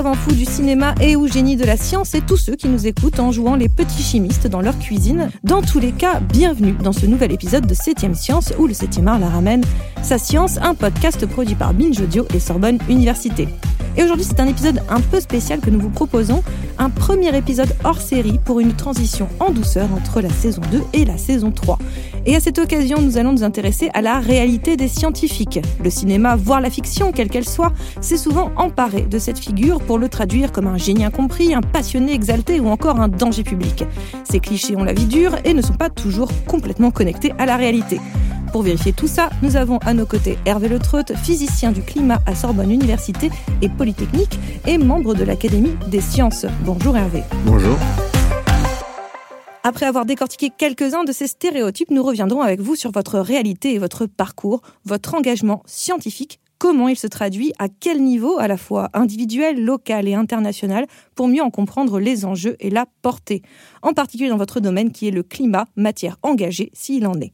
Savants fous du cinéma et ou génies de la science et tous ceux qui nous écoutent en jouant les petits chimistes dans leur cuisine. Dans tous les cas, bienvenue dans ce nouvel épisode de 7ème Science où le 7ème art la ramène. Sa science, un podcast produit par Binge Audio et Sorbonne Université. Et aujourd'hui, c'est un épisode un peu spécial que nous vous proposons, un premier épisode hors série pour une transition en douceur entre la saison 2 et la saison 3. Et à cette occasion, nous allons nous intéresser à la réalité des scientifiques. Le cinéma, voire la fiction, quelle qu'elle soit, s'est souvent emparé de cette figure pour le traduire comme un génie incompris, un passionné exalté ou encore un danger public. Ces clichés ont la vie dure et ne sont pas toujours complètement connectés à la réalité. Pour vérifier tout ça, nous avons à nos côtés Hervé Le physicien du climat à Sorbonne Université et Polytechnique et membre de l'Académie des sciences. Bonjour Hervé. Bonjour. Après avoir décortiqué quelques-uns de ces stéréotypes, nous reviendrons avec vous sur votre réalité et votre parcours, votre engagement scientifique, comment il se traduit, à quel niveau, à la fois individuel, local et international, pour mieux en comprendre les enjeux et la portée, en particulier dans votre domaine qui est le climat, matière engagée s'il en est.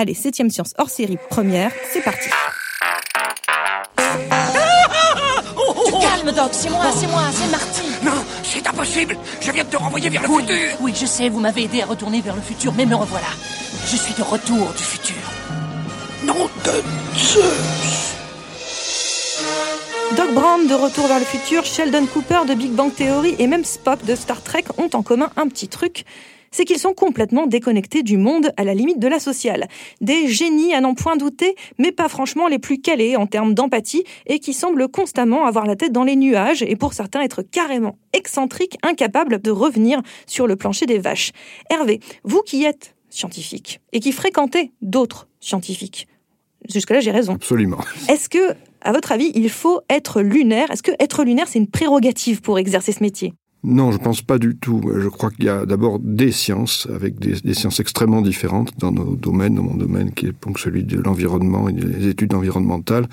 Allez, 7ème science hors série première, c'est parti. calme, Doc, c'est moi, c'est moi, c'est Marty. Non, c'est impossible. Je viens de te renvoyer vers le oui, futur. Oui, je sais, vous m'avez aidé à retourner vers le futur, mais me revoilà. Je suis de retour du futur. Non de Zeus. Doc Brown de Retour vers le futur, Sheldon Cooper de Big Bang Theory et même Spock de Star Trek ont en commun un petit truc, c'est qu'ils sont complètement déconnectés du monde à la limite de la sociale. Des génies à n'en point douter, mais pas franchement les plus calés en termes d'empathie et qui semblent constamment avoir la tête dans les nuages et pour certains être carrément excentriques, incapables de revenir sur le plancher des vaches. Hervé, vous qui êtes scientifique et qui fréquentez d'autres scientifiques, jusque-là j'ai raison. Absolument. Est-ce que, à votre avis, il faut être lunaire? Est-ce que être lunaire, c'est une prérogative pour exercer ce métier? Non, je pense pas du tout. Je crois qu'il y a d'abord des sciences, avec des, sciences extrêmement différentes dans nos domaines, dans mon domaine qui est donc celui de l'environnement et des études environnementales.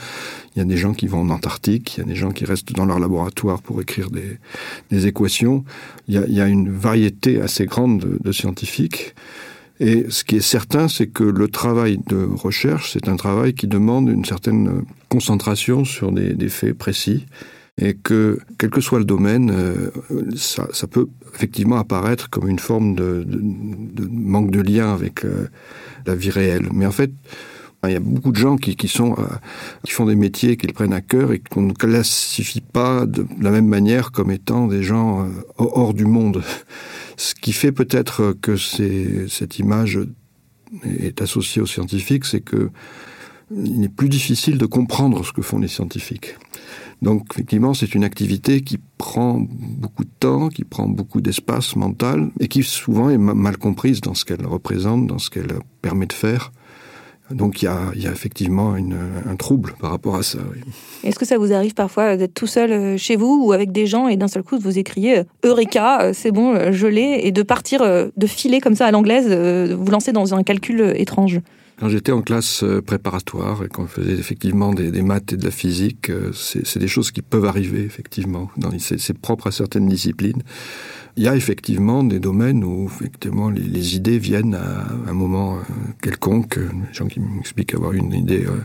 Il y a des gens qui vont en Antarctique, il y a des gens qui restent dans leur laboratoire pour écrire des, équations. Il y, a, une variété assez grande de, scientifiques. Et ce qui est certain, c'est que le travail de recherche, c'est un travail qui demande une certaine concentration sur des faits précis et que, quel que soit le domaine, euh, ça, peut effectivement apparaître comme une forme de, manque de lien avec euh, la vie réelle. Mais en fait, il y a beaucoup de gens euh, qui font des métiers qu'ils prennent à cœur et qu'on ne classifie pas de, la même manière comme étant des gens hors du monde. Ce qui fait peut-être que cette image est associée aux scientifiques, c'est que il est plus difficile de comprendre ce que font les scientifiques. Donc effectivement, c'est une activité qui prend beaucoup de temps, qui prend beaucoup d'espace mental et qui souvent est mal comprise dans ce qu'elle représente, dans ce qu'elle permet de faire. Donc il y a, effectivement un trouble par rapport à ça. Est-ce que ça vous arrive parfois d'être tout seul euh, chez vous ou avec des gens et d'un seul coup vous écrier euh, Eureka, euh, c'est bon, je l'ai, et de partir, de filer comme ça à l'anglaise, vous lancer dans un calcul étrange? Quand j'étais en classe euh, préparatoire et qu'on faisait effectivement des, des, maths et de la physique, euh, c'est des choses qui peuvent arriver effectivement. C'est propre à certaines disciplines. Il y a effectivement des domaines où effectivement les, idées viennent à un moment euh, quelconque. Les gens qui m'expliquent avoir une idée euh,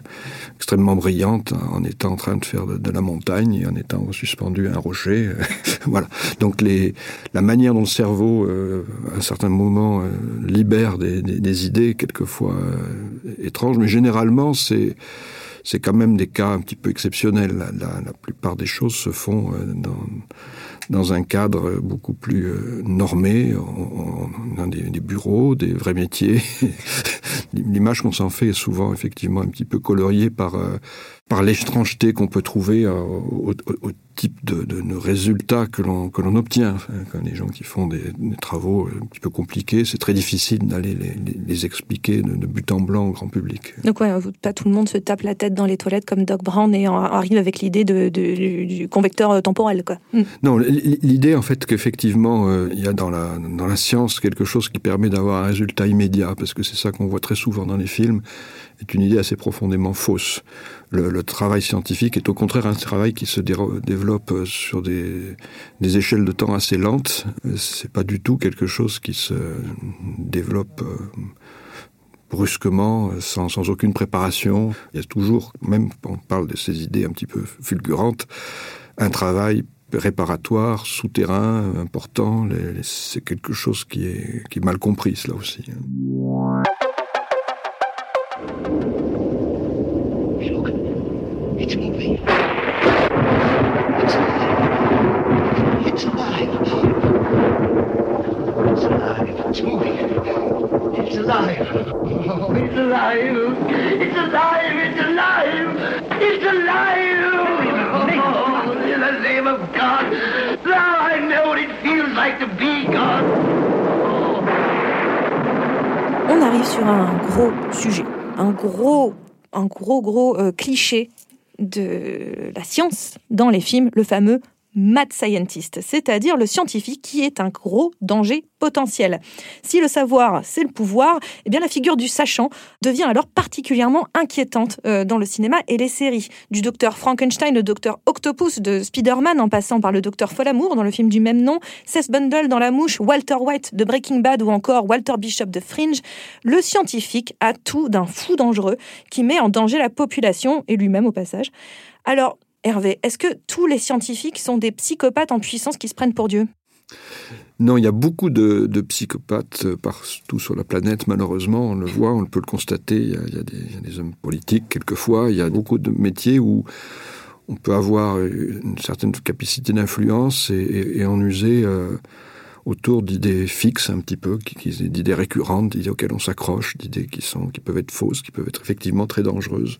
extrêmement brillante en étant en train de faire de, la montagne et en étant suspendu à un rocher. voilà. Donc les, la manière dont le cerveau, euh, à un certain moment, libère des, idées quelquefois étranges, mais généralement c'est c'est quand même des cas un petit peu exceptionnels. La plupart des choses se font dans dans un cadre beaucoup plus euh, normé, on, a des, des, bureaux, des vrais métiers. L'image qu'on s'en fait est souvent effectivement un petit peu coloriée par euh, par l'étrangeté qu'on peut trouver euh, au, au, type de, de, résultats que l'on que l'on obtient. Enfin, quand les gens qui font des, des, travaux un petit peu compliqués, c'est très difficile d'aller les, les, les, expliquer de, de, but en blanc au grand public. Donc ouais, pas tout le monde se tape la tête dans les toilettes comme Doc Brown et arrive avec l'idée du, du convecteur temporel. Quoi. Mm. Non, l'idée en fait qu'effectivement euh, il y a dans la dans la science quelque chose qui permet d'avoir un résultat immédiat, parce que c'est ça qu'on voit très souvent dans les films, est une idée assez profondément fausse le, travail scientifique est au contraire un travail qui se développe sur des, échelles de temps assez lentes. C'est pas du tout quelque chose qui se développe euh, brusquement, sans, sans aucune préparation. Il y a toujours, même on parle de ces idées un petit peu fulgurantes, un travail réparatoire, souterrain, important. C'est quelque chose qui est, qui est mal compris, là aussi. It's moving. It's alive. It's alive. It's alive. It's moving. It's alive. Oh, it's alive. It's alive. It's alive. It's alive. Oh, in the name of God. Now I know what it feels like to be God. On arrive sur un gros sujet, un gros, un gros, gros euh, cliché de la science dans les films, le fameux mad scientist, c'est-à-dire le scientifique qui est un gros danger potentiel. Si le savoir, c'est le pouvoir, eh bien la figure du sachant devient alors particulièrement inquiétante euh, dans le cinéma et les séries. Du docteur Frankenstein, le docteur Octopus de Spider-Man, en passant par le docteur Folamour dans le film du même nom, Seth Bundle dans La Mouche, Walter White de Breaking Bad ou encore Walter Bishop de Fringe, le scientifique a tout d'un fou dangereux qui met en danger la population et lui-même au passage. Alors, Hervé, est-ce que tous les scientifiques sont des psychopathes en puissance qui se prennent pour Dieu? Non, il y a beaucoup de, psychopathes euh, partout sur la planète, malheureusement. On le voit, on peut le constater. Il y, a, des, hommes politiques, quelquefois. Il y a beaucoup de métiers où on peut avoir une certaine capacité d'influence et, en user euh, autour d'idées fixes, un petit peu, d'idées récurrentes, d'idées auxquelles on s'accroche, d'idées qui, qui peuvent être fausses, qui peuvent être effectivement très dangereuses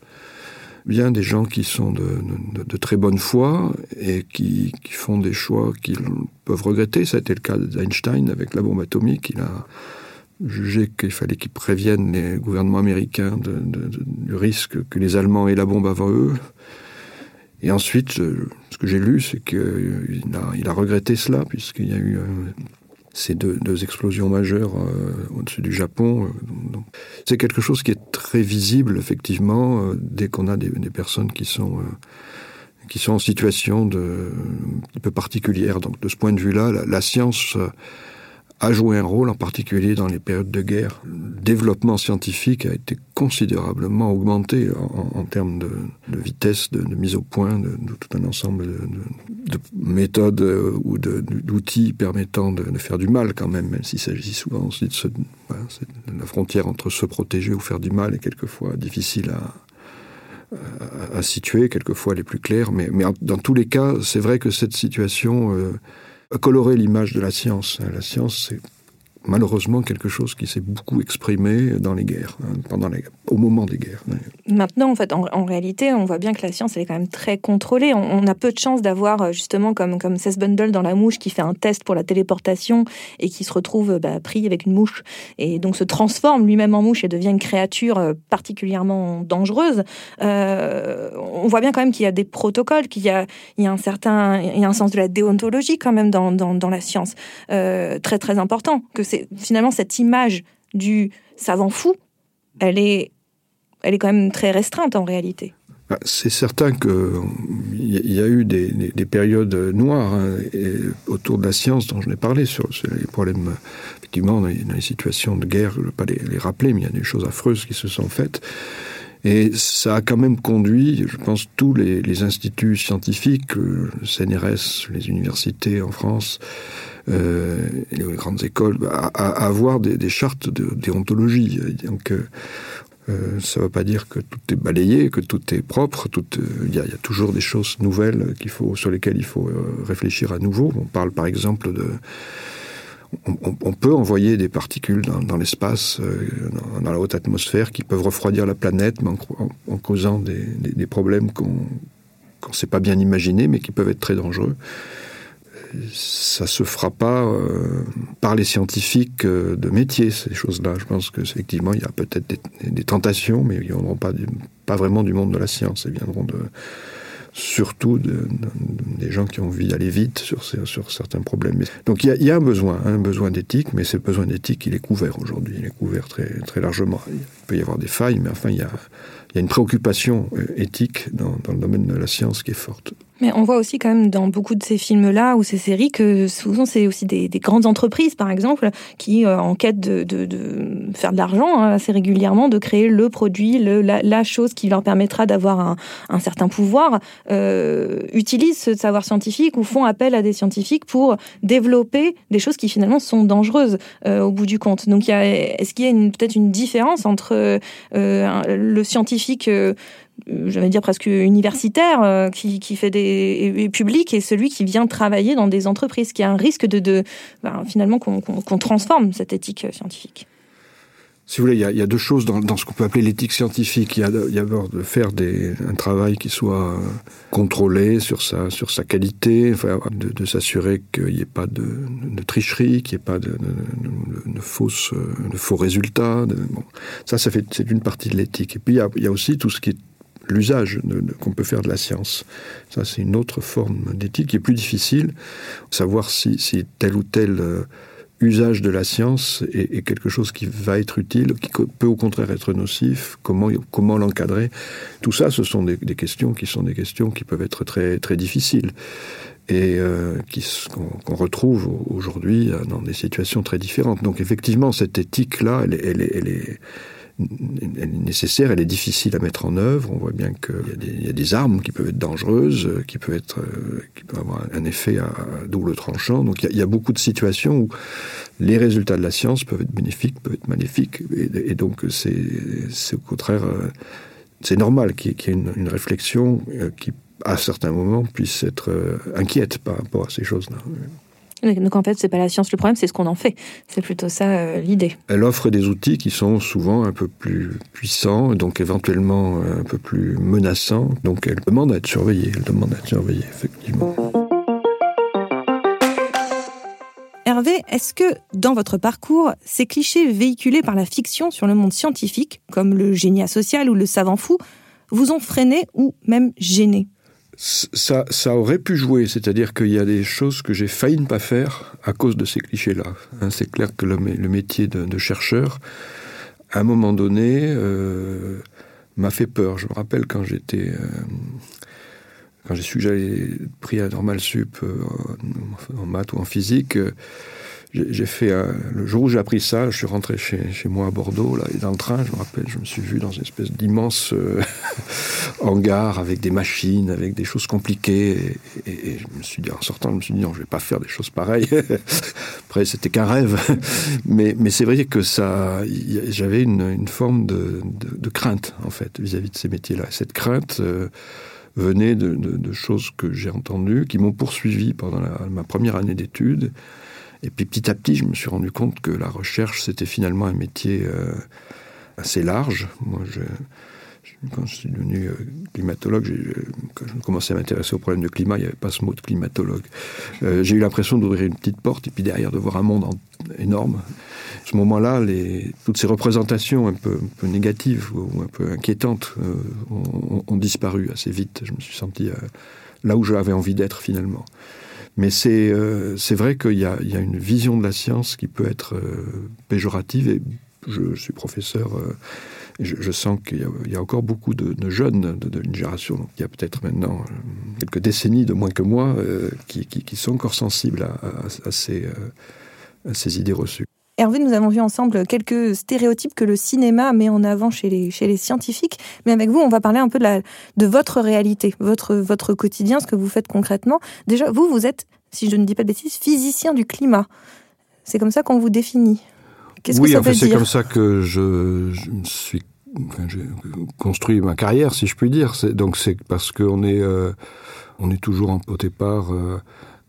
bien des gens qui sont de, très bonne foi et qui, font des choix qu'ils peuvent regretter. Ça a été le cas d'Einstein avec la bombe atomique. Il a jugé qu'il fallait qu'ils préviennent les gouvernements américains du risque que les Allemands aient la bombe avant eux. Et ensuite, ce que j'ai lu, c'est qu'il a, regretté cela, puisqu'il y a eu ces deux, explosions majeures euh, au-dessus du Japon. Euh, c'est quelque chose qui est très visible, effectivement, euh, dès qu'on a des, personnes qui sont, qui sont en situation de, un peu particulière. Donc, de ce point de vue-là, la science a joué un rôle, en particulier dans les périodes de guerre. Le développement scientifique a été considérablement augmenté en, termes de, vitesse, de, mise au point, de, tout un ensemble de, méthodes euh, ou d'outils permettant de, faire du mal quand même, même s'il s'agit souvent de se, la frontière entre se protéger ou faire du mal est quelquefois difficile à, situer, quelquefois les plus claires, mais, mais dans tous les cas, c'est vrai que cette situation euh, colorer l'image de la science. La science, c'est malheureusement quelque chose qui s'est beaucoup exprimé dans les guerres, hein, pendant les, au moment des guerres. Maintenant, en fait, en, réalité, on voit bien que la science, est quand même très contrôlée. On, a peu de chance d'avoir, euh, justement, comme, comme Seth Bundle dans La Mouche, qui fait un test pour la téléportation et qui se retrouve bah, pris avec une mouche, et donc se transforme lui-même en mouche et devient une créature euh, particulièrement dangereuse. Euh, on voit bien quand même qu'il y a des protocoles, qu'il y a, il y a un certain, il y a un sens de la déontologie quand même dans, dans, dans la science, très très important, que c'est finalement cette image du savant fou, elle est, elle est quand même très restreinte en réalité. Bah, c'est certain qu'il y a eu des, périodes noires hein, autour de la science dont je n'ai parlé, sur, les problèmes, effectivement, dans les, situations de guerre, je ne vais pas les, rappeler, mais il y a des choses affreuses qui se sont faites. Et ça a quand même conduit, je pense, tous les, instituts scientifiques, le CNRS, les universités en France, euh, les grandes écoles, à, avoir des, chartes de. Donc, euh, euh, ça ne veut pas dire que tout est balayé, que tout est propre. Il y, a toujours des choses nouvelles sur lesquelles il faut réfléchir à nouveau. On parle par exemple de on, peut envoyer des particules dans, l'espace, dans, la haute atmosphère, qui peuvent refroidir la planète, mais en, causant des, problèmes qu'on ne sait pas bien imaginer, mais qui peuvent être très dangereux ça se fera pas euh, par les scientifiques euh, de métier, ces choses-là. Je pense qu'effectivement, il y a peut-être des, tentations, mais ils ne viendront pas, vraiment du monde de la science. Ils viendront surtout des gens qui ont envie d'aller vite sur, certains problèmes. Donc il y a, un besoin, un besoin d'éthique, mais ce besoin d'éthique, il est couvert aujourd'hui, il est couvert très, largement. peut y avoir des failles, mais enfin, il y a, il y a une préoccupation euh, éthique dans, le domaine de la science qui est forte. Mais on voit aussi quand même dans beaucoup de ces films-là ou ces séries que souvent c'est aussi des, des, grandes entreprises, par exemple, qui euh, en quête de, faire de l'argent hein, assez régulièrement, de créer le produit, la, chose qui leur permettra d'avoir un, certain pouvoir, euh, utilisent ce savoir scientifique ou font appel à des scientifiques pour développer des choses qui finalement sont dangereuses euh, au bout du compte. Donc, est-ce qu'il y a peut-être une différence entre le scientifique euh, j'allais dire presque universitaire, euh, qui, qui, fait des publics, et celui qui vient travailler dans des entreprises, qui a un risque de, de ben, finalement qu'on qu qu transforme cette éthique scientifique. Si vous voulez, il y a, deux choses dans, ce qu'on peut appeler l'éthique scientifique. Il y a, d'abord de faire un travail qui soit contrôlé sur sa, qualité, de, s'assurer qu'il n'y ait pas de, tricherie, qu'il n'y ait pas de, fausses, faux résultats. Ça, c'est une partie de l'éthique. Et puis, il y, a, aussi tout ce qui est l'usage qu'on peut faire de la science. Ça, c'est une autre forme d'éthique qui est plus difficile. Savoir si, si tel ou tel euh, usage de la science est, quelque chose qui va être utile, qui peut au contraire être nocif, comment, l'encadrer? Tout ça, ce sont des, questions qui sont des questions qui peuvent être très, difficiles et euh, qu'on qu retrouve aujourd'hui dans des situations très différentes. Donc effectivement, cette éthique-là, elle, est elle est nécessaire, elle est difficile à mettre en œuvre. On voit bien qu'il y, a des armes qui peuvent être dangereuses, qui peuvent, être, qui peuvent avoir un effet à, double tranchant. Donc il y, a, beaucoup de situations où les résultats de la science peuvent être bénéfiques, peuvent être maléfiques. Et, donc c'est au contraire, c'est normal qu'il y, ait une réflexion qui, à certains moments, puisse être inquiète par rapport à ces choses-là. Donc en fait, c'est pas la science le problème, c'est ce qu'on en fait. C'est plutôt ça euh, l'idée. Elle offre des outils qui sont souvent un peu plus puissants, donc éventuellement un peu plus menaçants. Donc elle demande à être surveillée. Elle demande à être surveillée, effectivement. Hervé, est-ce que dans votre parcours, ces clichés véhiculés par la fiction sur le monde scientifique, comme le génie social ou le savant fou, vous ont freiné ou même gêné? Ça, ça aurait pu jouer, c'est-à-dire qu'il y a des choses que j'ai failli ne pas faire à cause de ces clichés-là. Hein, c'est clair que le, métier de, chercheur, à un moment donné, euh, m'a fait peur. Je me rappelle quand j'étais, euh, quand j'ai su que j'avais pris à normal sup euh, en maths ou en physique. J'ai fait un, le jour où j'ai appris ça je suis rentré chez, moi à bordeaux là et dans le train je me rappelle je me suis vu dans une espèce d'immense euh, hangar avec des machines avec des choses compliquées et, je me suis dit en sortant je me suis dit non je vais pas faire des choses pareilles. Après c'était qu'un rêve. Mais c'est vrai que ça j'avais une, forme de, crainte en fait vis à vis de ces métiers là cette crainte euh, venait de, choses que j'ai entendues qui m'ont poursuivi pendant ma première année d'études et puis petit à petit, je me suis rendu compte que la recherche, c'était finalement un métier euh, assez large. Moi, quand je suis devenu euh, climatologue, quand je commençais à m'intéresser au problème de climat, il n'y avait pas ce mot de climatologue. Euh, J'ai eu l'impression d'ouvrir une petite porte et puis derrière de voir un monde énorme. À ce moment-là, toutes ces représentations un peu, négatives ou un peu inquiétantes euh, ont, disparu assez vite. Je me suis senti euh, là où j'avais envie d'être finalement. Mais c'est euh, vrai qu'il y, y, a une vision de la science qui peut être euh, péjorative et je, suis professeur euh, je, sens qu'il y, a encore beaucoup de, jeunes de, génération donc il y a peut-être maintenant euh, quelques décennies de moins que moi qui, qui, sont encore sensibles à, ces, à ces idées reçues. Hervé, nous avons vu ensemble quelques stéréotypes que le cinéma met en avant chez les, chez les scientifiques. Mais avec vous, on va parler un peu de, la, de votre réalité, votre, votre quotidien, ce que vous faites concrètement. Déjà, vous, vous êtes, si je ne dis pas de bêtises, physicien du climat. C'est comme ça qu'on vous définit. Qu'est-ce oui, que ça veut dire C'est comme ça que je, je me suis enfin, j'ai construit ma carrière, si je puis dire. Donc c'est parce qu'on est, euh, on est toujours en, au départ... Euh,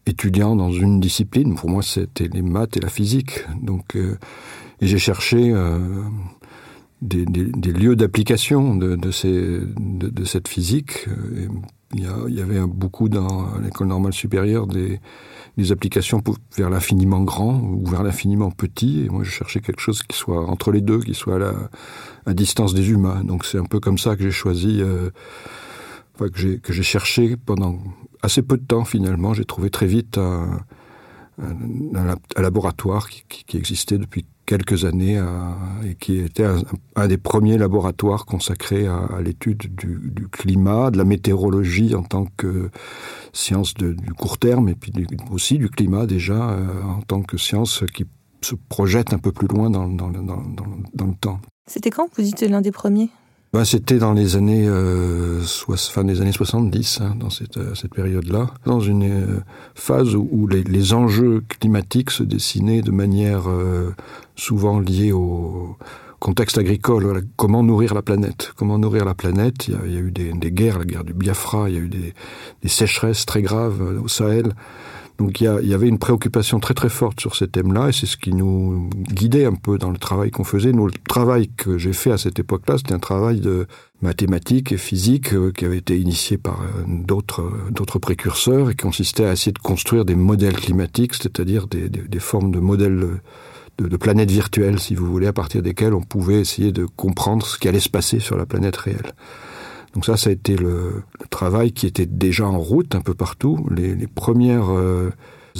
étudiant dans une discipline. Pour moi c'était les maths et la physique. Donc euh, j'ai cherché euh, des, des, des lieux d'application de, de de, de cette physique. Et il, y a, il y avait beaucoup dans l'école normale supérieure des des applications pour vers l'infiniment grand ou vers l'infiniment petit. Et moi je cherchais quelque chose qui soit entre les deux qui soit à la à distance des humains. Donc c'est un peu comme ça que j'ai choisi euh, que j'ai cherché pendant assez peu de temps finalement j'ai trouvé très vite un, laboratoire qui, existait depuis quelques années et qui était un, des premiers laboratoires consacrés à, l'étude du, climat, de la météorologie en tant que science du court terme et puis aussi du climat déjà euh, en tant que science qui se projette un peu plus loin dans, dans, le temps. C'était quand vous étiez l'un des premiers? Ben, C'était dans les années, euh, fin des années 70, hein, dans cette, euh, cette période-là, dans une euh, phase où, les, les, enjeux climatiques se dessinaient de manière euh, souvent liée au contexte agricole. comment nourrir la planète Comment nourrir la planète il y, a, il y, a, eu des, des, guerres, la guerre du Biafra, il y a eu des, des sécheresses très graves au Sahel. Donc il y, avait une préoccupation très très forte sur ces thèmes-là et c'est ce qui nous guidait un peu dans le travail qu'on faisait. Nous, le travail que j'ai fait à cette époque-là, c'était un travail de mathématiques et physique euh, qui avait été initié par euh, d'autres d'autres précurseurs et qui consistait à essayer de construire des modèles climatiques, c'est-à-dire des, des, formes de modèles de, de, planètes virtuelles, si vous voulez, à partir desquelles on pouvait essayer de comprendre ce qui allait se passer sur la planète réelle. Donc ça, ça a été le, travail qui était déjà en route un peu partout. Les, premières euh,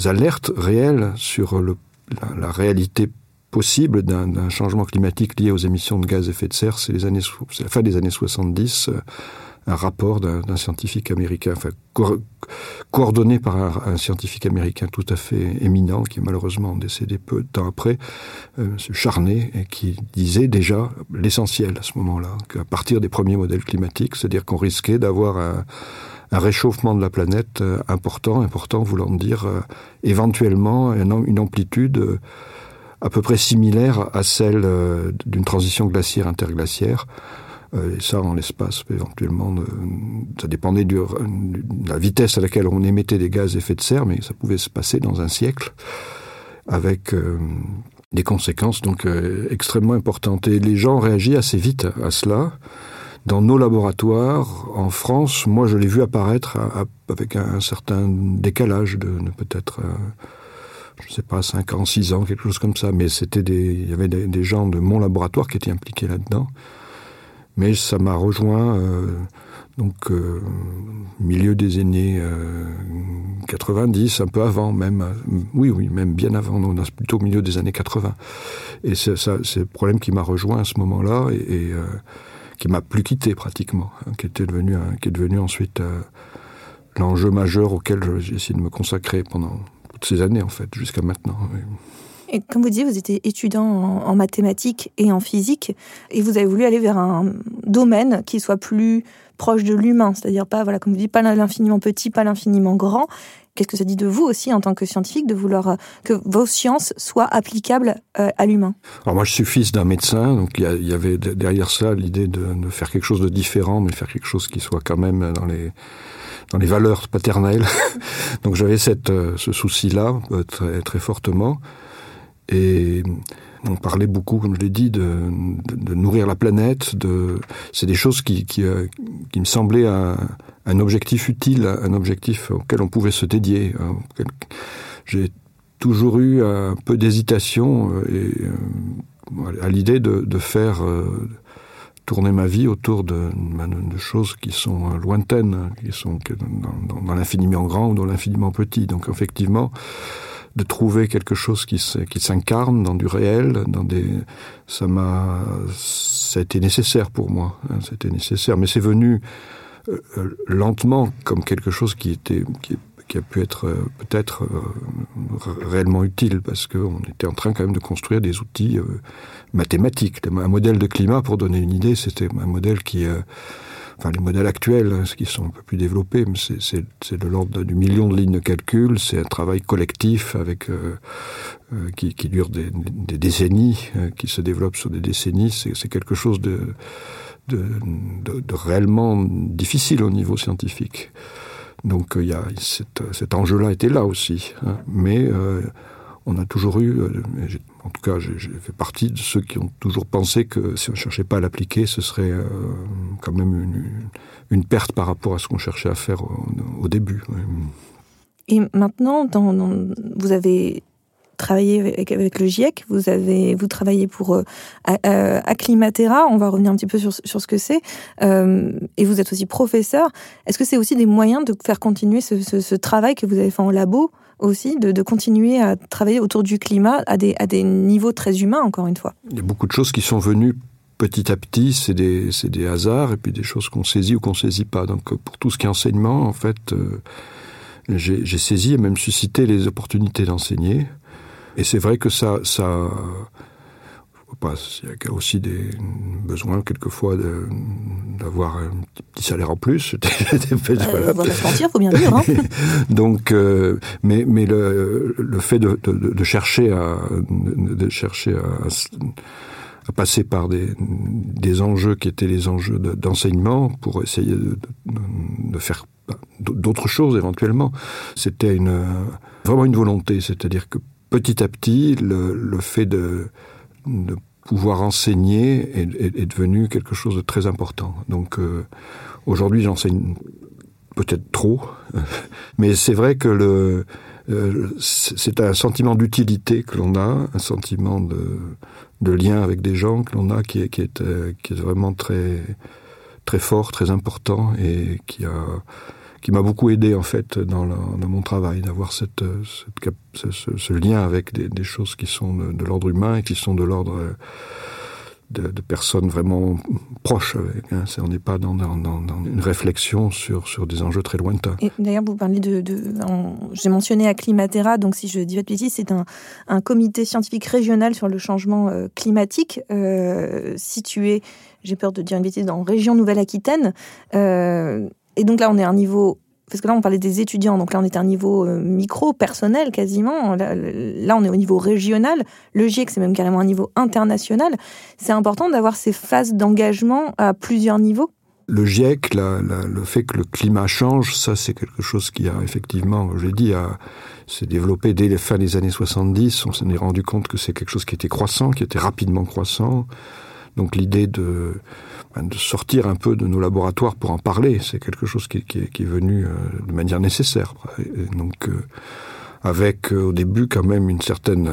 alertes réelles sur la, réalité possible d'un changement climatique lié aux émissions de gaz à effet de serre, c'est la fin des années 70. Euh, un rapport d'un scientifique américain, enfin co coordonné par un, scientifique américain tout à fait éminent, qui est malheureusement décédé peu de temps après, euh, M. Charnay, qui disait déjà l'essentiel à ce moment-là, qu'à partir des premiers modèles climatiques, c'est-à-dire qu'on risquait d'avoir un, réchauffement de la planète euh, important, important voulant dire euh, éventuellement un, une amplitude euh, à peu près similaire à celle d'une transition glaciaire interglaciaire, et ça en l'espace éventuellement de, ça dépendait du, de la vitesse à laquelle on émettait des gaz effet de serre mais ça pouvait se passer dans un siècle avec euh, des conséquences donc euh, extrêmement importantes. Et les gens réagissent assez vite à cela. Dans nos laboratoires en france moi je l'ai vu apparaître à, à, avec un, certain décalage de, peut-être euh, je sais pas cinq ans six ans quelque chose comme ça. Mais c'était il y avait des, gens de mon laboratoire qui étaient impliqués là dedans mais ça m'a rejoint euh, donc euh, milieu des années euh, 90 un peu avant même oui oui même bien avant plutôt au milieu des années 80 et c'est le problème qui m'a rejoint à ce moment là et, euh, qui m'a plus quitté pratiquement hein, qui est devenu ensuite euh, l'enjeu majeur auquel j'ai essayé de me consacrer pendant toutes ces années en fait jusqu'à maintenant. Comme vous dites, vous étiez étudiant en, mathématiques et en physique, et vous avez voulu aller vers un domaine qui soit plus proche de l'humain, c'est-à-dire pas, voilà, comme vous dites, pas l'infiniment petit, pas l'infiniment grand. Qu'est-ce que ça dit de vous aussi en tant que scientifique de vouloir euh, que vos sciences soient applicables euh, à l'humain? Alors moi je suis fils d'un médecin, donc il y, avait derrière ça l'idée de, de faire quelque chose de différent, mais faire quelque chose qui soit quand même dans les dans les valeurs paternelles. donc j'avais euh, ce souci là euh, très très fortement et on parlait beaucoup comme je l'ai dit de, nourrir la planète c'est des choses qui, euh, me semblaient un, objectif utile un objectif auquel on pouvait se dédier j'ai toujours eu un peu d'hésitation euh, euh, à l'idée de, faire tourner ma vie autour de, de choses qui sont lointaines qui sont dans, dans, l'infiniment grand ou dans l'infiniment petit. Donc effectivement de trouver quelque chose qui s'incarne dans du réel dans des ça m'a ça a été nécessaire pour moi c'était nécessaire. Mais c'est venu euh, euh, lentement comme quelque chose qui était qui, qui a pu être euh, peut-être euh, réellement utile parce qu'on était en train quand même de construire des outils mathématiques. Un modèle de climat pour donner une idée c'était un modèle qui enfin les modèles actuels ce qui sont un peu plus développés c'est de l'ordre du million de lignes de calcul. C'est un travail collectif avec euh, euh, qui, dure des, décennies euh, qui se développe sur des décennies. C'est quelque chose de réellement difficile au niveau scientifique. Donc il euh, ya cette, cet enjeu là était là aussi hein. mais on a toujours eu en tout cas j'ai fait partie de ceux qui ont toujours pensé que si on cherchait pas à l'appliquer ce serait euh, quand même une, perte par rapport à ce qu'on cherchait à faire au, début et maintenant vous avez travaillez avec, le GIEC, vous avez vous travaillez pour euh, Acclimatera. On va revenir un petit peu sur, ce que c'est. Euh, et vous êtes aussi professeur. Est-ce que c'est aussi des moyens de faire continuer ce, ce, ce, travail que vous avez fait en labo? Aussi, de, continuer à travailler autour du climat à des, à des niveaux très humains, encore une fois Il y a beaucoup de choses qui sont venues petit à petit, c'est des, des hasards et puis des choses qu'on saisit ou qu'on saisit pas. Donc pour tout ce qui est enseignement, en fait, euh, j'ai saisi et même suscité les opportunités d'enseigner. Et c'est vrai que ça, il y a aussi des besoins quelquefois d'avoir un petit salaire en plus. euh, voilà. se mentir, faut bien dire. Hein Donc, euh, mais mais le, le fait de, de, de, chercher à de chercher à, à passer par des, des enjeux qui étaient les enjeux d'enseignement pour essayer de, de faire d'autres choses éventuellement. C'était une, vraiment une volonté, c'est-à-dire que petit à petit, le, le fait de, de pouvoir enseigner est, est, est, devenu quelque chose de très important. Donc euh, aujourd'hui, j'enseigne peut-être trop, mais c'est vrai que le euh, c'est un sentiment d'utilité que l'on a, un sentiment de, de lien avec des gens que l'on a qui est, qui est, euh, qui est vraiment très, très fort, très important et qui a qui m'a beaucoup aidé en fait dans, mon travail d'avoir cette, cette ce, lien avec des, choses qui sont de, l'ordre humain et qui sont de l'ordre de, de, personnes vraiment proches. Hein. on n'est pas dans, une réflexion sur, sur des enjeux très lointains. D'ailleurs, vous parlez de... J'ai mentionné Acclimatera, donc si je dis pas de bêtises, c'est un, un comité scientifique régional sur le changement euh, climatique euh, situé, j'ai peur de dire une bêtise, dans région Nouvelle-Aquitaine. Euh, et donc là, on est à un niveau parce que là, on parlait des étudiants, donc là, on est à un niveau euh, micro, personnel quasiment. Là, on est au niveau régional. Le GIEC, c'est même carrément un niveau international. C'est important d'avoir ces phases d'engagement à plusieurs niveaux. Le GIEC, le fait que le climat change, ça, c'est quelque chose qui a effectivement, j'ai dit, s'est développé dès les fins des années 70. On s'en est rendu compte que c'est quelque chose qui était croissant, qui était rapidement croissant. Donc l'idée de de sortir un peu de nos laboratoires pour en parler. C'est quelque chose qui, est venu euh, de manière nécessaire. Et donc, euh, avec euh, au début quand même une certaine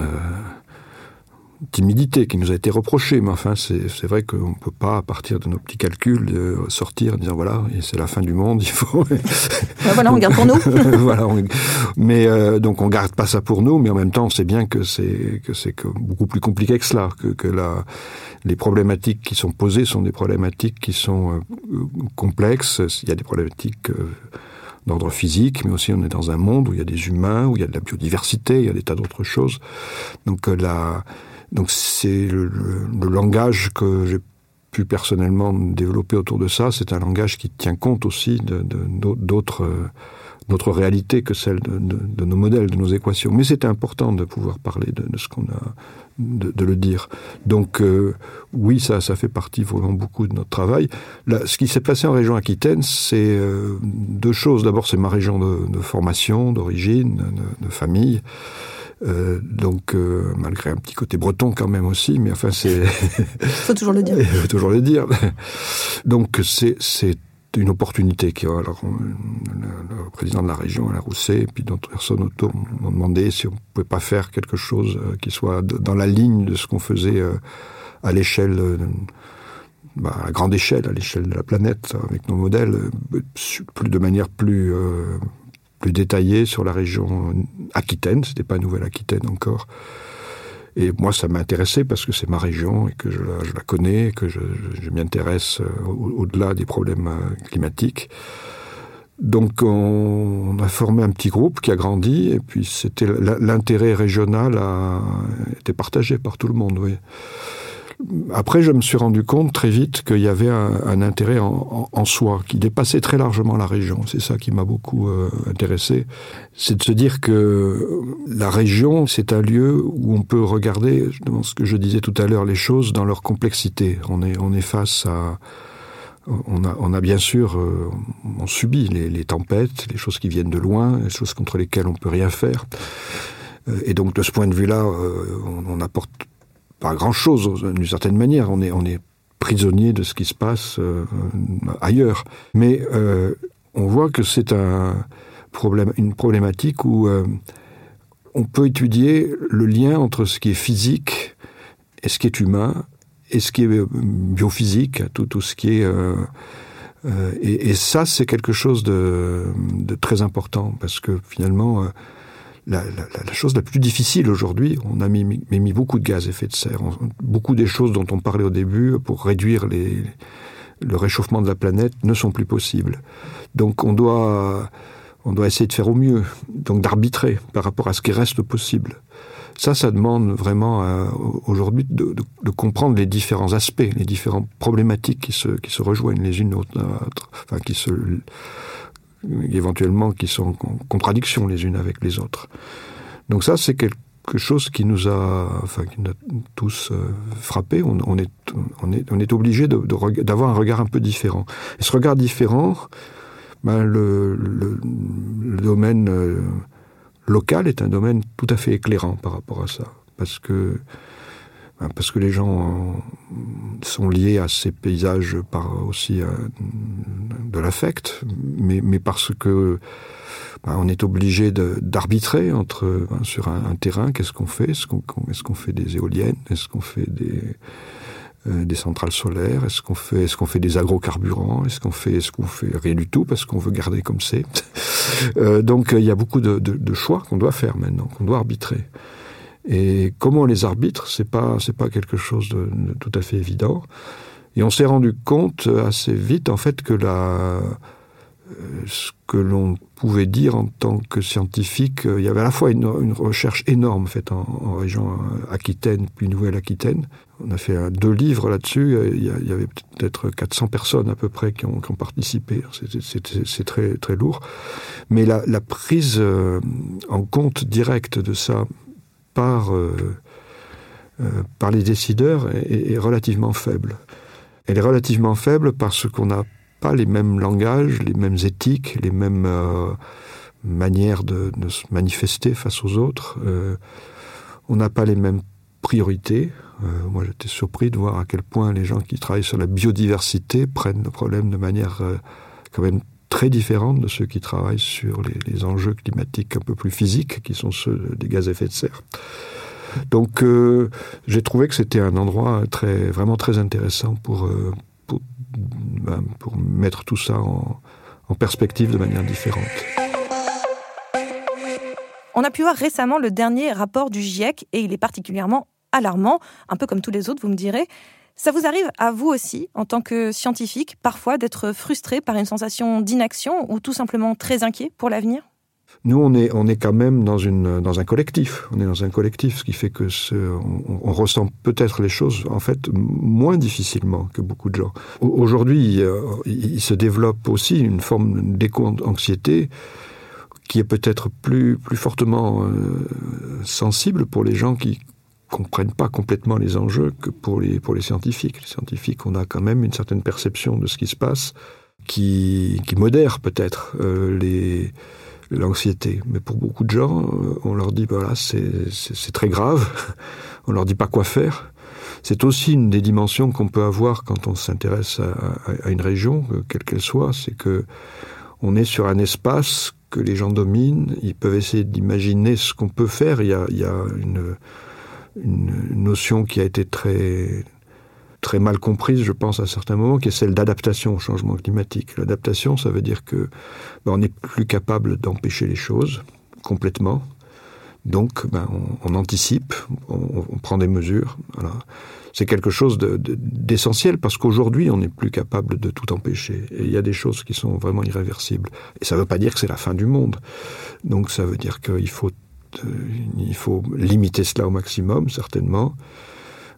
timidité qui nous a été reprochée, mais enfin c'est vrai qu'on ne peut pas à partir de nos petits calculs de sortir en disant voilà c'est la fin du monde, il faut. voilà, on garde pour nous. voilà, on... mais euh, donc on garde pas ça pour nous, mais en même temps on sait bien que c'est que c'est beaucoup plus compliqué que cela, que, que la, les problématiques qui sont posées sont des problématiques qui sont euh, complexes. Il y a des problématiques euh, d'ordre physique, mais aussi on est dans un monde où il y a des humains, où il y a de la biodiversité, il y a des tas d'autres choses. Donc euh, la donc c'est le, le, le, langage que j'ai pu personnellement développer autour de ça. C'est un langage qui tient compte aussi de d'autres notre réalité que celle de, de, de nos modèles, de nos équations. Mais c'était important de pouvoir parler de, de ce qu'on a, de, le dire. Donc euh, oui, ça, ça fait partie vraiment beaucoup de notre travail. Là, ce qui s'est passé en région Aquitaine, c'est euh, deux choses. D'abord, c'est ma région de, formation, d'origine, de famille. Euh, donc euh, malgré un petit côté breton quand même aussi mais enfin c'est faut toujours le dire. Toujours le dire. Donc c'est c'est une opportunité qui alors le, le président de la région la Rousset et puis d'autres personnes autour m'ont demandé si on pouvait pas faire quelque chose euh, qui soit dans la ligne de ce qu'on faisait euh, à l'échelle euh, bah, à grande échelle à l'échelle de la planète avec nos modèles euh, plus de manière plus euh, plus détaillé sur la région Aquitaine, c'était pas nouvelle Aquitaine encore. Et moi, ça m'a intéressé parce que c'est ma région et que je la, connais, que je, m'y intéresse euh, au-delà au des problèmes euh, climatiques. Donc, on, a formé un petit groupe qui a grandi et puis c'était l'intérêt régional a été partagé par tout le monde. Après, je me suis rendu compte très vite qu'il y avait un, intérêt en, soi qui dépassait très largement la région. C'est ça qui m'a beaucoup euh, intéressé. C'est de se dire que la région, c'est un lieu où on peut regarder, ce que je disais tout à l'heure, les choses dans leur complexité. On est, on est face à, on a, bien sûr euh, on subit les, tempêtes, les choses qui viennent de loin, les choses contre lesquelles on peut rien faire. Euh, et donc de ce point de vue-là, on apporte pas grand chose d'une certaine manière. On est on est prisonnier de ce qui se passe euh, ailleurs. Mais euh, on voit que c'est un problème une problématique où euh, on peut étudier le lien entre ce qui est physique et ce qui est humain, et ce qui est euh, biophysique, tout, tout ce qui est... Euh, euh, et, et, ça, c'est quelque chose de, de, très important, parce que finalement, la, chose la plus difficile aujourd'hui, on a mis, beaucoup de gaz à effet de serre, beaucoup des choses dont on parlait au début pour réduire le réchauffement de la planète ne sont plus possibles. Donc on doit, on doit essayer de faire au mieux, donc d'arbitrer par rapport à ce qui reste possible. Ça, ça demande vraiment euh, aujourd'hui de, de, de, comprendre les différents aspects, les différentes problématiques qui se, qui se rejoignent les unes aux autres, enfin qui se éventuellement qui sont en contradiction les unes avec les autres. Donc ça, c'est quelque chose qui nous a, enfin, qui nous a tous euh, frappé. On, est, on est, on est obligé d'avoir un regard un peu différent. Et ce regard différent, ben, le domaine euh, local est un domaine tout à fait éclairant par rapport à ça, parce que parce que les gens sont liés à ces paysages par aussi de l'affect, mais, mais parce que ben, on est obligé d'arbitrer entre ben, sur un, terrain qu'est-ce qu'on fait? Est-ce qu'on fait des éoliennes? Est-ce qu'on fait des euh, des centrales solaires? Est-ce qu'on fait est-ce fait des agrocarburants? Est-ce qu'on fait est-ce qu'on fait rien du tout parce qu'on veut garder comme c'est? Euh, donc il y a beaucoup de choix qu'on doit faire maintenant qu'on doit arbitrer et comment on les arbitre c'est pas pas quelque chose de, tout à fait évident. Et on s'est rendu compte assez vite en fait que la ce que l'on pouvait dire en tant que scientifique il y avait à la fois une, recherche énorme faite en, région aquitaine puis nouvelle aquitaine on a fait deux livres là dessus il, y avait peut-être 400 personnes à peu près qui ont, participé. C'est très très lourd. Mais la, prise euh, en compte directe de ça par euh, euh, par les décideurs est, relativement faible elle est relativement faible parce qu'on a pas les mêmes langages, les mêmes éthiques, les mêmes euh, manières de, de se manifester face aux autres. On n'a pas les mêmes priorités. Moi j'étais surpris de voir à quel point les gens qui travaillent sur la biodiversité prennent le problème de manière quand même très différente de ceux qui travaillent sur les, enjeux climatiques un peu plus physiques qui sont ceux des gaz à effet de serre. Donc euh, j'ai trouvé que c'était un endroit très vraiment très intéressant pour, euh, ben, pour mettre tout ça en perspective de manière différente. On a pu voir récemment le dernier rapport du GIEC et il est particulièrement alarmant, un peu comme tous les autres, vous me direz. Ça vous arrive à vous aussi, en tant que scientifique, parfois d'être frustré par une sensation d'inaction ou tout simplement très inquiet pour l'avenir? Nous on est on est quand même dans une dans un collectif. On est dans un collectif ce qui fait que on, ressent peut-être les choses en fait moins difficilement que beaucoup de gens. Aujourd'hui euh, il se développe aussi une forme d'éco anxiété qui est peut-être plus plus fortement euh, sensible pour les gens qui comprennent pas complètement les enjeux que pour les pour les scientifiques. Les scientifiques on a quand même une certaine perception de ce qui se passe qui qui modère peut-être euh, l'anxiété. Mais pour beaucoup de gens euh, on leur dit voilà c'est très grave. On leur dit pas quoi faire. C'est aussi une des dimensions qu'on peut avoir quand on s'intéresse à, une région euh, quelle qu'elle soit. C'est que on est sur un espace que les gens dominent. Ils peuvent essayer d'imaginer ce qu'on peut faire. Il ya il ya une une notion qui a été très très mal comprise je pense à certains moments qui est celle d'adaptation au changement climatique. L'adaptation ça veut dire que ben, on n'est plus capable d'empêcher les choses complètement. Donc ben, on, anticipe on, prend des mesures voilà. C'est quelque chose d'essentiel de, de, parce qu'aujourd'hui on n'est plus capable de tout empêcher. Et il ya des choses qui sont vraiment irréversibles. Et ça veut pas dire que c'est la fin du monde. Donc ça veut dire qu'il faut il faut limiter cela au maximum certainement.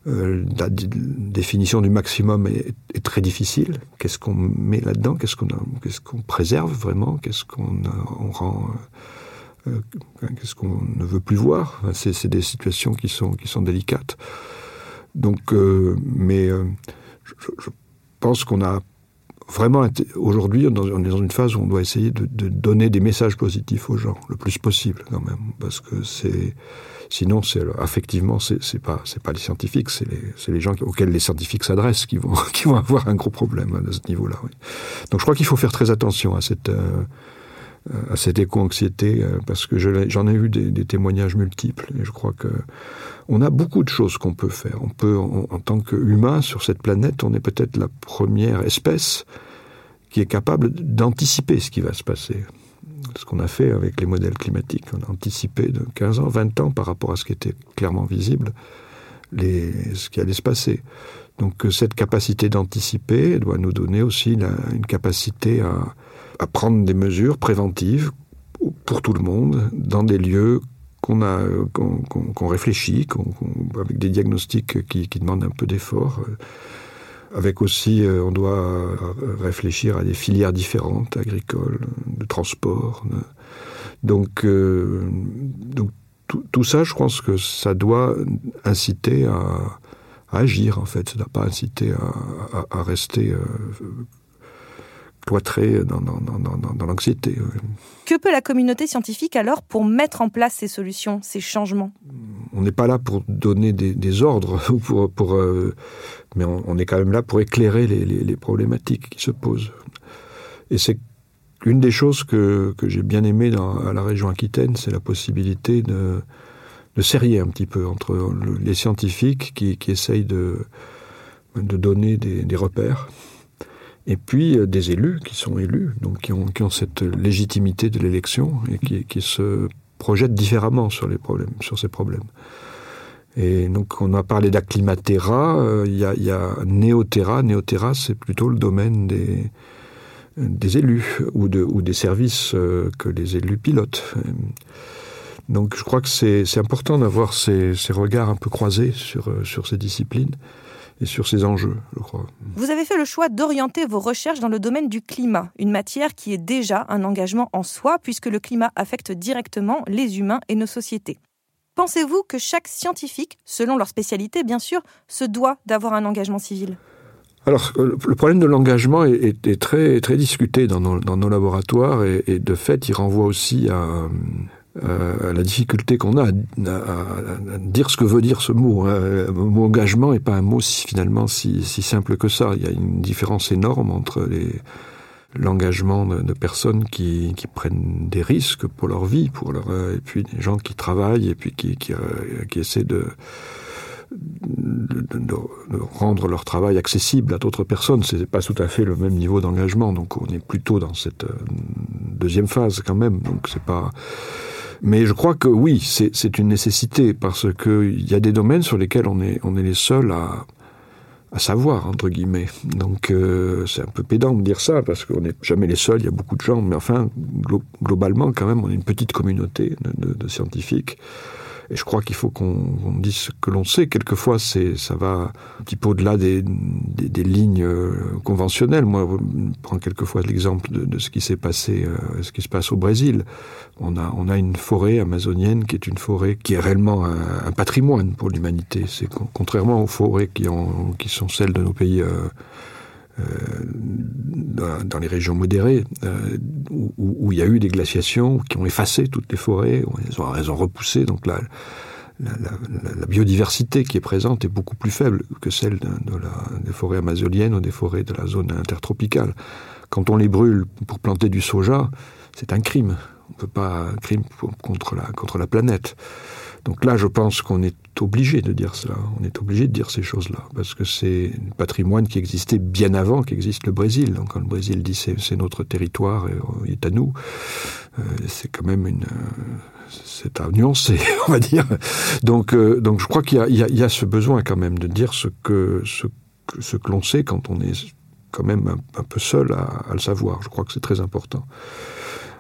Euh, la définition du maximum est, très difficile. Qu'est-ce qu'on met là dedans qu'est-ce qu'on qu'est-ce préserve vraiment? Qu'est-ce qu'on on rend euh, euh, qu'est-ce qu'on ne veut plus voir? C'est des situations qui sont qui sont délicates. Donc euh, mais euh, je pense qu'on a vraiment aujourd'hui on est dans une phase où on doit essayer de, donner des messages positifs aux gens le plus possible quand même parce que c'est sinon c'est effectivement c'est pas pas les scientifiques c'est les, gens auxquels les scientifiques s'adressent qui vont avoir un gros problème à ce niveau là oui. donc je crois qu'il faut faire très attention à cette euh, à cette éco-anxiété, parce que j'en ai eu des, témoignages multiples, et je crois que on a beaucoup de choses qu'on peut faire. On peut, en, tant qu'humain sur cette planète, on est peut-être la première espèce qui est capable d'anticiper ce qui va se passer. Ce qu'on a fait avec les modèles climatiques, on a anticipé de 15 ans, 20 ans par rapport à ce qui était clairement visible, ce qui allait se passer. Donc euh, cette capacité d'anticiper doit nous donner aussi une capacité à, à, prendre des mesures préventives pour tout le monde dans des lieux qu'on a qu'on qu réfléchit, avec des diagnostics qui, demandent un peu d'effort avec aussi, euh, on doit euh, réfléchir à des filières différentes, agricoles, de transport. Donc, euh, donc tout, ça, je pense que ça doit inciter à, agir, en fait. Ça ne doit pas inciter à, rester cloîtré dans, dans, dans, dans l'anxiété. Que peut la communauté scientifique alors pour mettre en place ces solutions, ces changements? On n'est pas là pour donner des, des ordres, pour, pour, euh, mais on, on, est quand même là pour éclairer les, les, les problématiques qui se posent. Et c'est une des choses que, que j'ai bien aimé dans, à la région Aquitaine, c'est la possibilité de, de serrer un petit peu entre le, les scientifiques qui, qui essayent de, de donner des, des repères et puis euh, des élus qui sont élus, donc qui ont, cette légitimité de l'élection et qui, se projettent différemment sur les problèmes, sur ces problèmes. Et donc on a parlé d'Acclimatera, euh, il y, a Néoterra. Néoterra, c'est plutôt le domaine des, élus ou, de, ou des services euh, que les élus pilotent. Donc je crois que c'est important d'avoir ces, ces regards un peu croisés sur ces disciplines et sur ces enjeux, je crois. Vous avez fait le choix d'orienter vos recherches dans le domaine du climat, une matière qui est déjà un engagement en soi puisque le climat affecte directement les humains et nos sociétés. Pensez-vous que chaque scientifique, selon leur spécialité bien sûr, se doit d'avoir un engagement civil? Alors, le problème de l'engagement est, est, est très, très discuté dans nos, dans nos laboratoires et, et de fait, il renvoie aussi à, euh, la difficulté qu'on a à, dire ce que veut dire ce mot. Hein. Le mot engagement n'est pas un mot finalement si, si simple que ça. Il y a une différence énorme entre l'engagement de, personnes qui, prennent des risques pour leur vie, pour leur, et puis des gens qui travaillent et puis qui, euh, essaient de rendre leur travail accessible à d'autres personnes. Ce n'est pas tout à fait le même niveau d'engagement. Donc on est plutôt dans cette euh, deuxième phase quand même. Donc c'est pas. Mais je crois que oui, c'est une nécessité parce qu'il y a des domaines sur lesquels on est, on est les seuls à, savoir, entre guillemets. Donc euh, c'est un peu pédant de dire ça parce qu'on n'est jamais les seuls, il y a beaucoup de gens, mais enfin, glo globalement, quand même, on est une petite communauté de scientifiques. Et je crois qu'il faut qu'on qu dise ce que l'on sait. Quelquefois, ça va un petit peu au-delà des, des, lignes euh, conventionnelles. Moi, je prends quelquefois l'exemple de, ce qui s'est passé, euh, ce qui se passe au Brésil. On a, on a une forêt amazonienne qui est une forêt qui est réellement un, patrimoine pour l'humanité. C'est contrairement aux forêts qui, ont, qui sont celles de nos pays. Euh, dans, dans les régions modérées euh, où, il y a eu des glaciations qui ont effacé toutes les forêts, elles ont, elles ont repoussé donc la, biodiversité qui est présente est beaucoup plus faible que celle des forêts amazoniennes ou des forêts de la zone intertropicale. Quand on les brûle pour planter du soja, c'est un crime. On ne peut pas un crime contre, la, contre la planète. Donc là, je pense qu'on est obligé de dire cela. On est obligé de dire ces choses-là parce que c'est un patrimoine qui existait bien avant qu'existe le Brésil. Donc quand le Brésil dit c'est notre territoire et il est à nous, euh, c'est quand même une c'est à nuancer, on va dire. Donc, euh, donc je crois qu'il y, y, y, a ce besoin quand même de dire ce que ce, que l'on sait quand on est quand même un, un peu seul à, à le savoir. Je crois que c'est très important.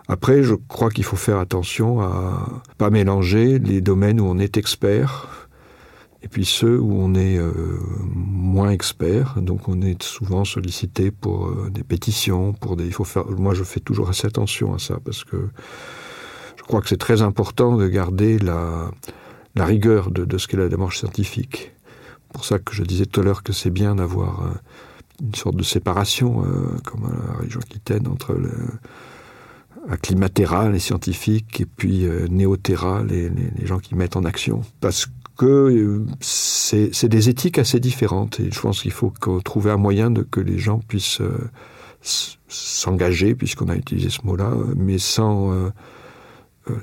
Après, je crois qu'il faut faire attention à pas mélanger les domaines où on est expert et puis ceux où on est euh, moins expert. Donc on est souvent sollicité pour euh, des pétitions, pour des. Il faut faire. Moi, je fais toujours assez attention à ça parce que je crois que c'est très important de garder la, la rigueur de, de ce qu'est la démarche scientifique. Pour ça que je disais tout à l'heure que c'est bien d'avoir euh, une sorte de séparation, euh, comme à la région Aquitaine, entre le, à Climatera, les scientifiques, et puis Néoterra, les, les, les gens qui mettent en action. Parce que euh, c'est des éthiques assez différentes, et je pense qu'il faut trouver un moyen de que les gens puissent euh, s'engager, puisqu'on a utilisé ce mot-là, mais sans, euh,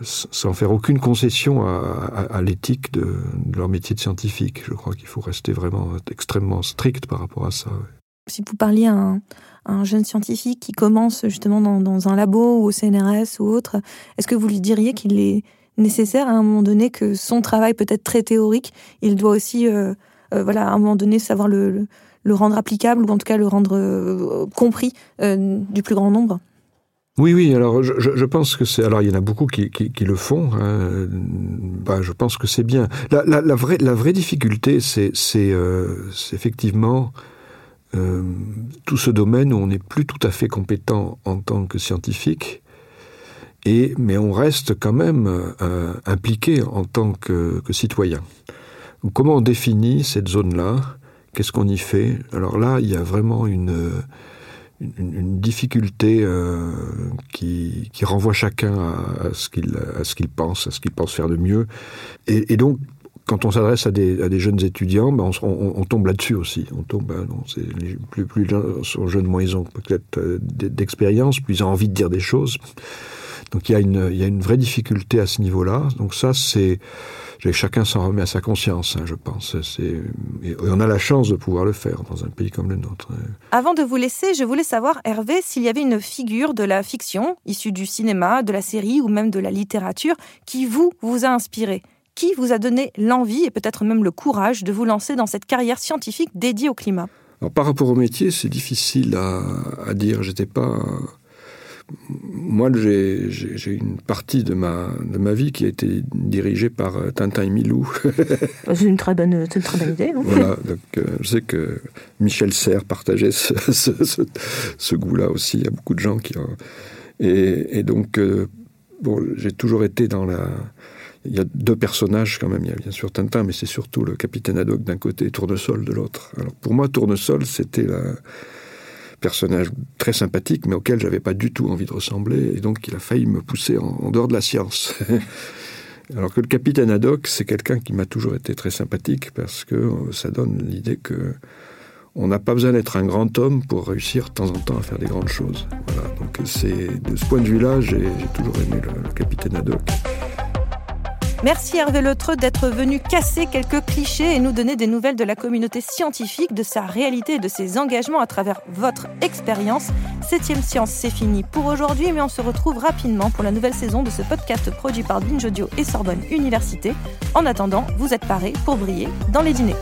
sans faire aucune concession à, l'éthique de, leur métier de scientifique. Je crois qu'il faut rester vraiment extrêmement strict par rapport à ça. Si vous parliez à un, jeune scientifique qui commence justement dans, un labo ou au CNRS ou autre, est-ce que vous lui diriez qu'il est nécessaire à un moment donné que son travail peut être très théorique, il doit aussi, euh, voilà, à un moment donné savoir le le rendre applicable ou en tout cas le rendre euh, compris euh, du plus grand nombre oui, oui. Alors, je, pense que c'est. Alors, il y en a beaucoup qui, le font. Hein. Bah, je pense que c'est bien. La, vraie, la vraie difficulté, c'est, euh, effectivement tout ce domaine où on n'est plus tout à fait compétent en tant que scientifique, mais on reste quand même impliqué en tant que, citoyen. comment on définit cette zone-là? Qu'est-ce qu'on y fait? Alors là, il y a vraiment une, difficulté euh, qui, renvoie chacun à, ce qu'il pense, à ce qu'il pense faire de mieux. Et, donc, quand on s'adresse à des, jeunes étudiants, ben on, tombe là-dessus aussi. On non, les, plus, sont jeunes, moins ils ont peut-être euh, d'expérience, plus ils ont envie de dire des choses. Donc il y a une, il y a une vraie difficulté à ce niveau-là. Donc ça, c'est chacun s'en remet à sa conscience, hein, je pense. Et on a la chance de pouvoir le faire dans un pays comme le nôtre. Avant de vous laisser, je voulais savoir, Hervé, s'il y avait une figure de la fiction, issue du cinéma, de la série ou même de la littérature, qui vous, vous a inspiré Qui vous a donné l'envie et peut-être même le courage de vous lancer dans cette carrière scientifique dédiée au climat? Alors, par rapport au métier, c'est difficile à, à dire. J'étais pas moi, j'ai une partie de ma, de ma vie qui a été dirigée par euh, Tintin et Milou. c'est une, très bonne, une très bonne idée. Hein. voilà, donc euh, je sais que Michel Serres partageait ce, ce, goût-là aussi. Il y a beaucoup de gens qui. Ont... Et, et, donc, euh, bon, j'ai toujours été dans la. Il y a deux personnages quand même. Il y a bien sûr Tintin, mais c'est surtout le capitaine Haddock d'un côté et Tournesol de l'autre. Alors pour moi, Tournesol, c'était la personnage très sympathique, mais auquel j'avais pas du tout envie de ressembler, et donc il a failli me pousser en, dehors de la science. Alors que le capitaine Haddock, c'est quelqu'un qui m'a toujours été très sympathique parce que euh, ça donne l'idée que on n'a pas besoin d'être un grand homme pour réussir de temps en temps à faire des grandes choses. Voilà. Donc c'est de ce point de vue-là, j'ai toujours aimé le capitaine Haddock. Merci Hervé Letreux d'être venu casser quelques clichés et nous donner des nouvelles de la communauté scientifique, de sa réalité et de ses engagements à travers votre expérience. Septième Science, c'est fini pour aujourd'hui, mais on se retrouve rapidement pour la nouvelle saison de ce podcast produit par Binge Audio et Sorbonne Université. En attendant, vous êtes parés pour briller dans les dîners.